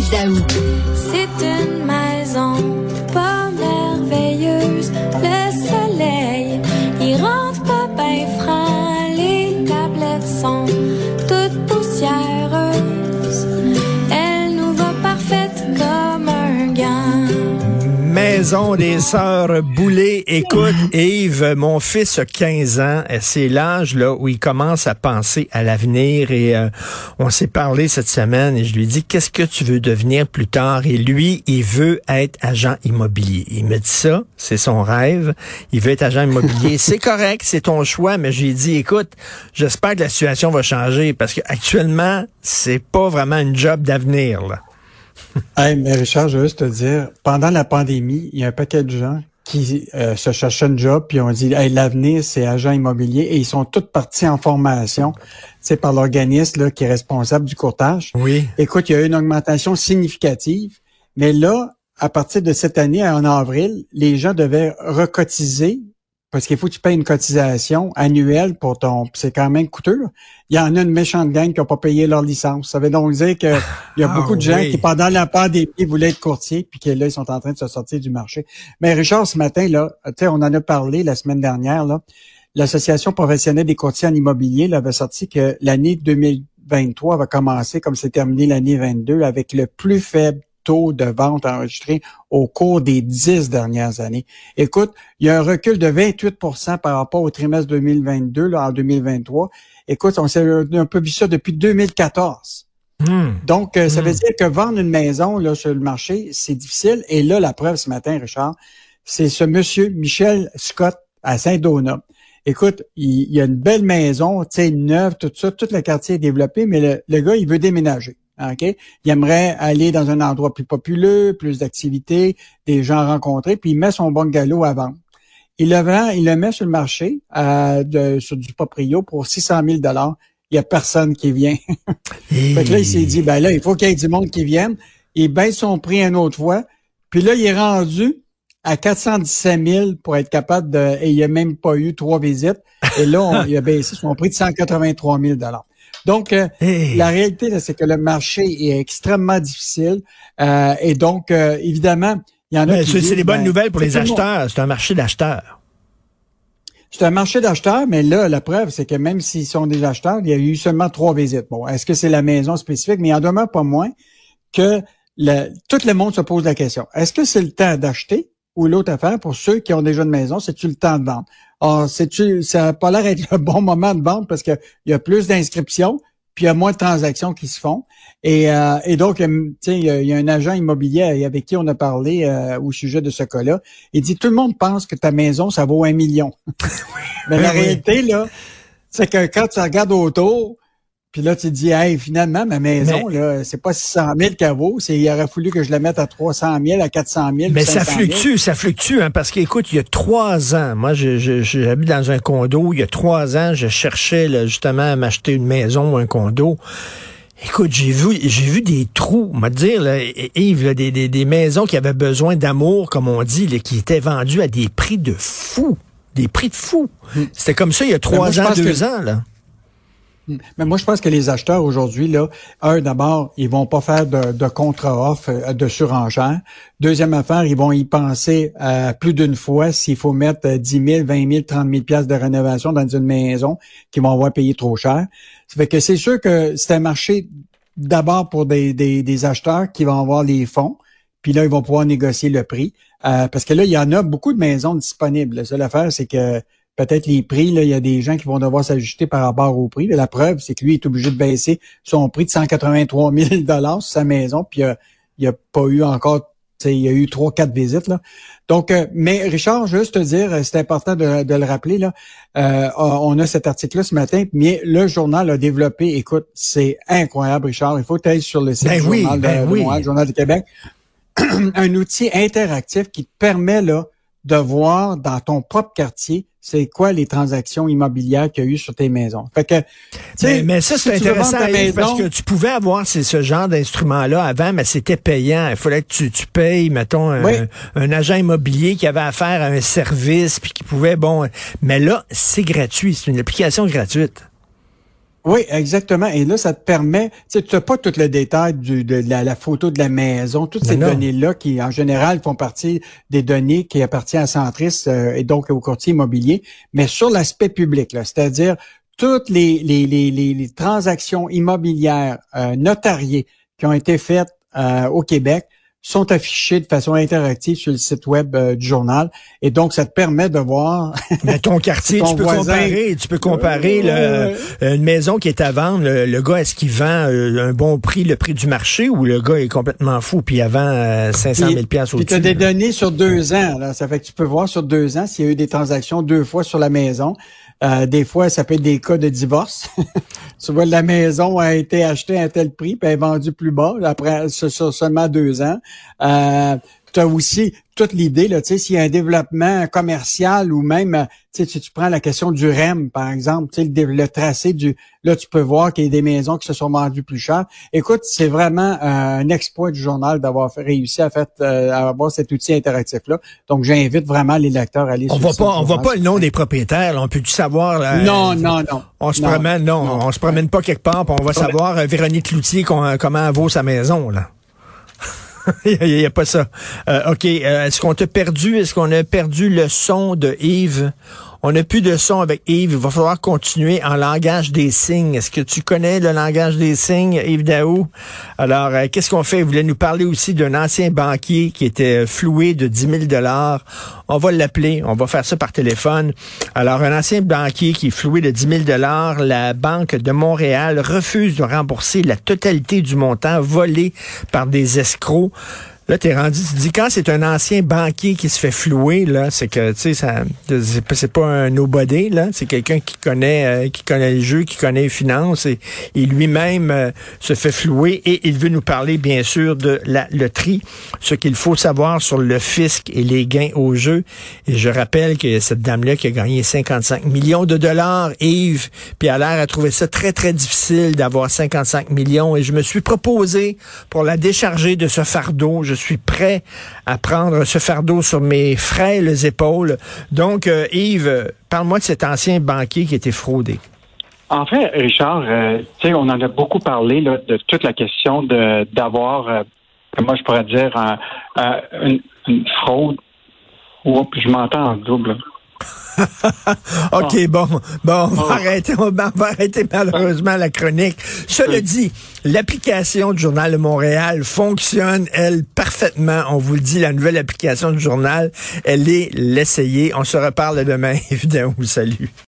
C'est une maison pas merveilleuse. Le soleil, il rentre pas bien franc. Les tablettes sont Maison des sœurs Boulay. Écoute, Yves, mon fils a 15 ans. C'est l'âge là où il commence à penser à l'avenir et euh, on s'est parlé cette semaine et je lui ai dit qu'est-ce que tu veux devenir plus tard? Et lui, il veut être agent immobilier. Il me dit ça, c'est son rêve. Il veut être agent immobilier. c'est correct, c'est ton choix, mais j'ai dit écoute, j'espère que la situation va changer parce qu'actuellement, c'est pas vraiment une job d'avenir là. Hey, mais Richard, je veux juste te dire, pendant la pandémie, il y a un paquet de gens qui euh, se cherchaient un job, puis on dit hey, l'avenir, c'est agent immobilier, et ils sont tous partis en formation, c'est par l'organisme qui est responsable du courtage. Oui. Écoute, il y a eu une augmentation significative, mais là, à partir de cette année, en avril, les gens devaient recotiser parce qu'il faut que tu payes une cotisation annuelle pour ton. C'est quand même coûteux. Là. Il y en a une méchante gang qui n'ont pas payé leur licence. Ça veut donc dire qu'il y a Ah beaucoup de gens oui. qui, pendant la pandémie, voulaient être courtiers, puis que là, ils sont en train de se sortir du marché. Mais Richard, ce matin, là, tu sais, on en a parlé la semaine dernière, là. L'Association professionnelle des courtiers en immobilier là, avait sorti que l'année 2023 va commencer comme c'est terminé l'année 22 avec le plus faible taux de vente enregistré au cours des dix dernières années. Écoute, il y a un recul de 28 par rapport au trimestre 2022 là, en 2023. Écoute, on s'est un peu vu ça depuis 2014. Hmm. Donc, euh, ça Hmm. veut dire que vendre une maison là, sur le marché, c'est difficile. Et là, la preuve ce matin, Richard, c'est ce monsieur Michel Scott à Saint-Donat. Écoute, il, il y a une belle maison, tu sais, neuve, tout ça, tout le quartier est développé, mais le, le gars, il veut déménager. OK? Il aimerait aller dans un endroit plus populeux, plus d'activités, des gens rencontrés, puis il met son bungalow à vendre. Il le vend, il le met sur le marché euh, sur du proprio pour 600 000 dollars. Il y a personne qui vient. Fait que là, il s'est dit, ben là, il faut qu'il y ait du monde qui vienne. Il baisse son prix une autre fois. Puis là, il est rendu à 417 000 pour être capable de... Et il n'y a même pas eu trois visites. Et là, il a baissé son prix de 183 000 Donc, euh, Hey. la réalité, c'est que le marché est extrêmement difficile. Euh, et donc, euh, évidemment, il y en a qui c'est des bonnes ben, nouvelles pour les acheteurs. C'est un marché d'acheteurs. c'est un marché d'acheteurs, mais là, la preuve, c'est que même s'ils sont des acheteurs, il y a eu seulement trois visites. Bon, est-ce que c'est la maison spécifique? Mais il en demeure pas moins que le, tout le monde se pose la question. Est-ce que c'est le temps d'acheter? Ou l'autre affaire pour ceux qui ont déjà une maison, c'est-tu le temps de vendre? Or, c'est-tu, ça n'a pas l'air d'être le bon moment de vendre parce qu'il y a plus d'inscriptions, puis il y a moins de transactions qui se font. Et, euh, et donc, tu sais, il y, a- il y a un agent immobilier avec qui on a parlé euh, au sujet de ce cas-là. Il dit, tout le monde pense que ta maison, ça vaut un million. Mais la Oui, oui. réalité, là, c'est que quand tu regardes autour, puis là, tu te dis, hey, finalement, ma maison, là, c'est pas 600 000 qu'elle vaut, c'est, il aurait fallu que je la mette à 300 000, à 400 000. Mais ça 500 000. fluctue, ça fluctue, hein, parce qu'écoute, il y a trois ans, moi, je- je- j'habite dans un condo, il y a trois ans, je cherchais là, justement à m'acheter une maison ou un condo. Écoute, j'ai vu, j'ai vu des trous, on va te dire, là, Yves, là, des, des, des maisons qui avaient besoin d'amour, comme on dit, là, qui étaient vendues à des prix de fou. Des prix de fou. C'était comme ça il y a Hmm. Ben, moi, trois ans, deux que- ans, là. Mais moi, je pense que les acheteurs aujourd'hui, là, un, d'abord, ils vont pas faire de, de contre-offre, euh, de surenchère. Deuxième affaire, ils vont y penser euh, plus d'une fois s'il faut mettre euh, 10 000, 20 000, 30 000 piastres de rénovation dans une maison qu'ils vont avoir payé trop cher. Ça fait que c'est sûr que c'est un marché d'abord pour des, des, des acheteurs qui vont avoir les fonds. Puis là, ils vont pouvoir négocier le prix. Euh, parce que là, il y en a beaucoup de maisons disponibles. La seule affaire, c'est que peut-être les prix, là, il y a des gens qui vont devoir s'ajuster par rapport au prix. Mais la preuve, c'est que lui est obligé de baisser son prix de 183 000 sur sa maison. Puis euh, il n'y a pas eu encore, il y a eu trois, quatre visites. Là. Donc, euh, mais Richard, juste te dire, euh, c'est important de, de le rappeler, là, euh, on a cet article-là ce matin, mais le journal a développé, écoute, c'est incroyable, Richard. Il faut que tu ailles sur le site Ben du oui, journal de, ben de oui. Montréal, le Journal du Québec, un outil interactif qui te permet là de voir dans ton propre quartier c'est quoi les transactions immobilières qu'il y a eu sur tes maisons. Fait que, tu sais, Mais, mais ça, si c'est intéressant Yves, parce que tu pouvais avoir ce genre d'instrument-là avant, mais c'était payant. Il fallait que tu, tu payes, mettons, un, Oui. un agent immobilier qui avait affaire à un service, puis qui pouvait, bon... Mais là, c'est gratuit. C'est une application gratuite. Oui, exactement. Et là, ça te permet, tu sais, tu n'as pas tout le détail du, de la, photo de la maison, toutes ces données-là qui, en général, font partie des données qui appartiennent à Centris euh, et donc au courtier immobilier, mais sur l'aspect public, c'est-à-dire toutes les, les, les, les, transactions immobilières euh, notariées qui ont été faites euh, au Québec sont affichés de façon interactive sur le site web euh, du journal. Et donc, ça te permet de voir... Mais ton quartier, tu, peux comparer, tu peux comparer le, une maison qui est à vendre. Le, gars, est-ce qu'il vend euh, un bon prix, le prix du marché, ou le gars est complètement fou puis il vend 500 000 pièces au-dessus? tu as des données sur deux ans. Là. Ça fait que tu peux voir sur deux ans s'il y a eu des transactions deux fois sur la maison. Euh, des fois, ça peut être des cas de divorce. tu vois, la maison a été achetée à tel prix, puis elle vendue plus bas après sur seulement deux ans. Euh, tu as aussi toute l'idée, là, tu sais, s'il y a un développement commercial ou même, tu sais, si tu prends la question du REM, par exemple, tu sais, le, tracé du, là, tu peux voir qu'il y a des maisons qui se sont vendues plus cher. Écoute, c'est vraiment un exploit du journal d'avoir réussi à, faire, euh, à avoir cet outil interactif-là. Donc, j'invite vraiment les lecteurs à aller on voit pas, On voit pas le nom des propriétaires, on peut-tu savoir? non, non, non. On se promène, non, on se promène pas quelque part, on va savoir, euh, Véronique Loutier, comment vaut sa maison, là. Il n'y a, pas ça. Euh, OK. Euh, est-ce qu'on t'a perdu? Est-ce qu'on a perdu le son de Yves? On n'a plus de son avec Yves. Il va falloir continuer en langage des signes. Est-ce que tu connais le langage des signes, Yves Daou? Alors, euh, qu'est-ce qu'on fait? Il voulait nous parler aussi d'un ancien banquier qui était floué de 10 000 On va l'appeler. On va faire ça par téléphone. Alors, un ancien banquier qui est floué de 10 000 la Banque de Montréal refuse de rembourser la totalité du montant volé par des escrocs. Là, t'es rendu, tu dis, quand c'est un ancien banquier qui se fait flouer, là, c'est que, tu sais, ça, c'est pas un nobody, là. C'est quelqu'un qui connaît, euh, qui connaît le jeu, qui connaît les finances et, lui-même euh, se fait flouer et il veut nous parler, bien sûr, de la loterie, ce qu'il faut savoir sur le fisc et les gains au jeu. Et je rappelle que cette dame-là qui a gagné 55 millions de dollars, Yves, puis a l'air à trouver ça très, très difficile d'avoir 55 millions et je me suis proposé pour la décharger de ce fardeau suis prêt à prendre ce fardeau sur mes frêles épaules. Donc, euh, Yves, parle-moi de cet ancien banquier qui était fraudé. En fait, Richard, euh, on en a beaucoup parlé de toute la question d'avoir, euh, moi je pourrais dire, une, une, fraude. Oups, je m'entends en double. OK, ah. bon, bon, on va, ah. arrêter, on va arrêter malheureusement la chronique. Cela dit, l'application du Journal de Montréal fonctionne, elle, parfaitement. On vous le dit, la nouvelle application du journal, elle est l'essayer. On se reparle demain, évidemment. Salut.